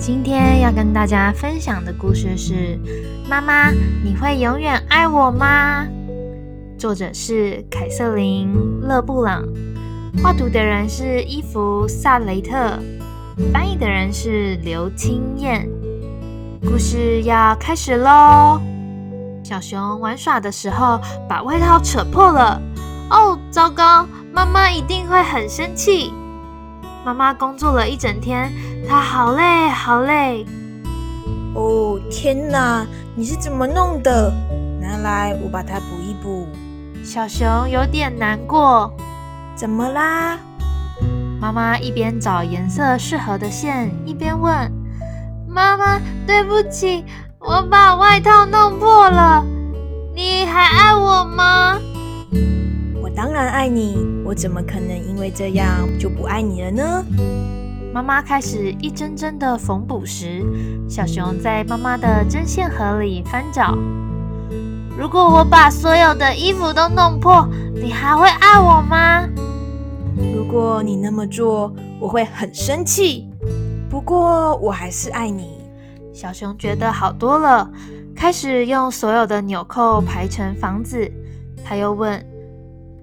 今天要跟大家分享的故事是《妈妈，你会永远爱我吗》。作者是凯瑟琳·勒布朗，画图的人是伊芙·萨雷特，翻译的人是刘清燕。故事要开始喽！小熊玩耍的时候把外套扯破了，哦，糟糕！妈妈一定会很生气。妈妈工作了一整天，她好累好累。哦，天哪！你是怎么弄的？拿来，我把它补一补。小熊有点难过。怎么啦？妈妈一边找颜色适合的线，一边问：“妈妈，对不起，我把外套弄破了。你还爱我吗？”当然爱你，我怎么可能因为这样就不爱你了呢？妈妈开始一针针的缝补时，小熊在妈妈的针线盒里翻找。如果我把所有的衣服都弄破，你还会爱我吗？如果你那么做，我会很生气。不过我还是爱你。小熊觉得好多了，开始用所有的纽扣排成房子。他又问。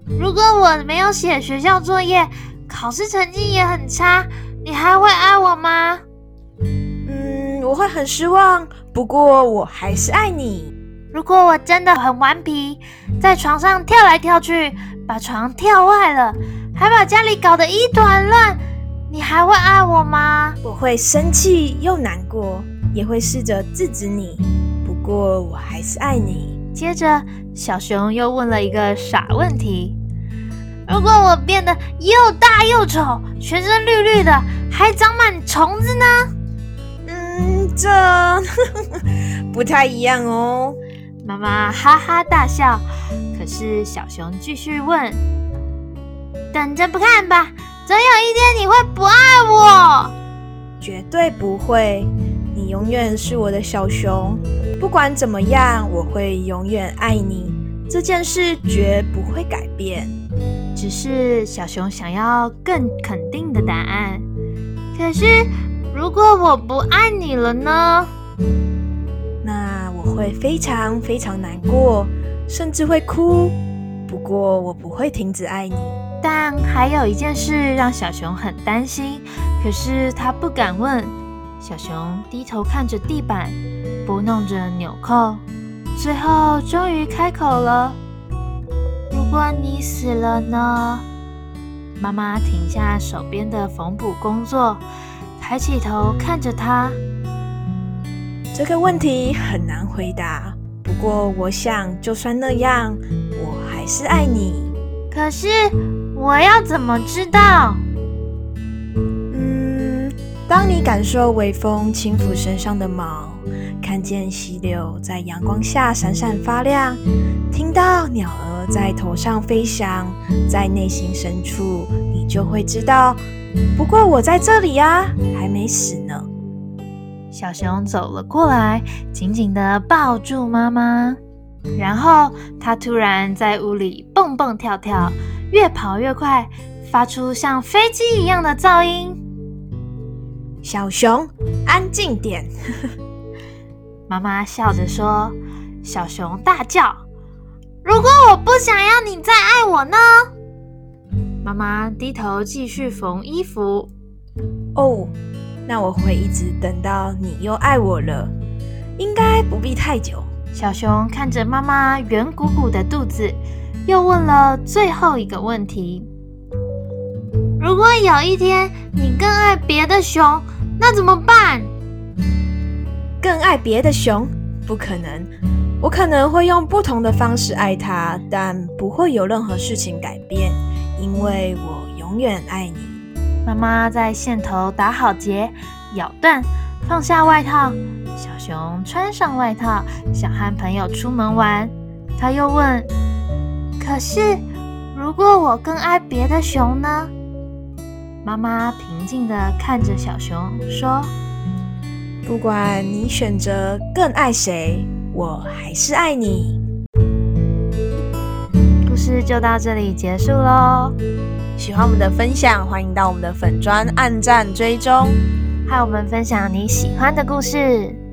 如果我没有写学校作业，考试成绩也很差，你还会爱我吗？嗯，我会很失望，不过我还是爱你。如果我真的很顽皮，在床上跳来跳去，把床跳坏了，还把家里搞得一团乱，你还会爱我吗？我会生气又难过，也会试着制止你，不过我还是爱你。接着，小熊又问了一个傻问题。如果我变得又大又丑，全身绿绿的，还长满虫子呢？嗯，这 不太一样哦。妈妈哈哈大笑。可是小熊继续问：“等着不看吧，总有一天你会不爱我。”绝对不会，你永远是我的小熊。不管怎么样，我会永远爱你。这件事绝不会改变。只是小熊想要更肯定的答案。可是，如果我不爱你了呢？那我会非常非常难过，甚至会哭。不过，我不会停止爱你。但还有一件事让小熊很担心，可是他不敢问。小熊低头看着地板，拨弄着纽扣，最后终于开口了。如果你死了呢？妈妈停下手边的缝补工作，抬起头看着他。这个问题很难回答。不过，我想，就算那样，我还是爱你。可是，我要怎么知道？嗯，当你感受微风轻抚身上的毛，看见溪流在阳光下闪闪发亮，听到鸟儿。在头上飞翔，在内心深处，你就会知道。不过我在这里呀，还没死呢。小熊走了过来，紧紧地抱住妈妈，然后它突然在屋里蹦蹦跳跳，越跑越快，发出像飞机一样的噪音。小熊，安静点！妈妈笑着说。小熊大叫。如果我不想要你再爱我呢？妈妈低头继续缝衣服。哦，那我会一直等到你又爱我了，应该不必太久。小熊看着妈妈圆鼓鼓的肚子，又问了最后一个问题：如果有一天你更爱别的熊，那怎么办？爱别的熊？不可能。我可能会用不同的方式爱它，但不会有任何事情改变，因为我永远爱你。妈妈在线头打好结，咬断，放下外套。小熊穿上外套，想和朋友出门玩。他又问：“可是，如果我更爱别的熊呢？”妈妈平静地看着小熊说：“不管你选择更爱谁。”我还是爱你。故事就到这里结束喽。喜欢我们的分享，欢迎到我们的粉砖按赞追踪。和我们分享你喜欢的故事。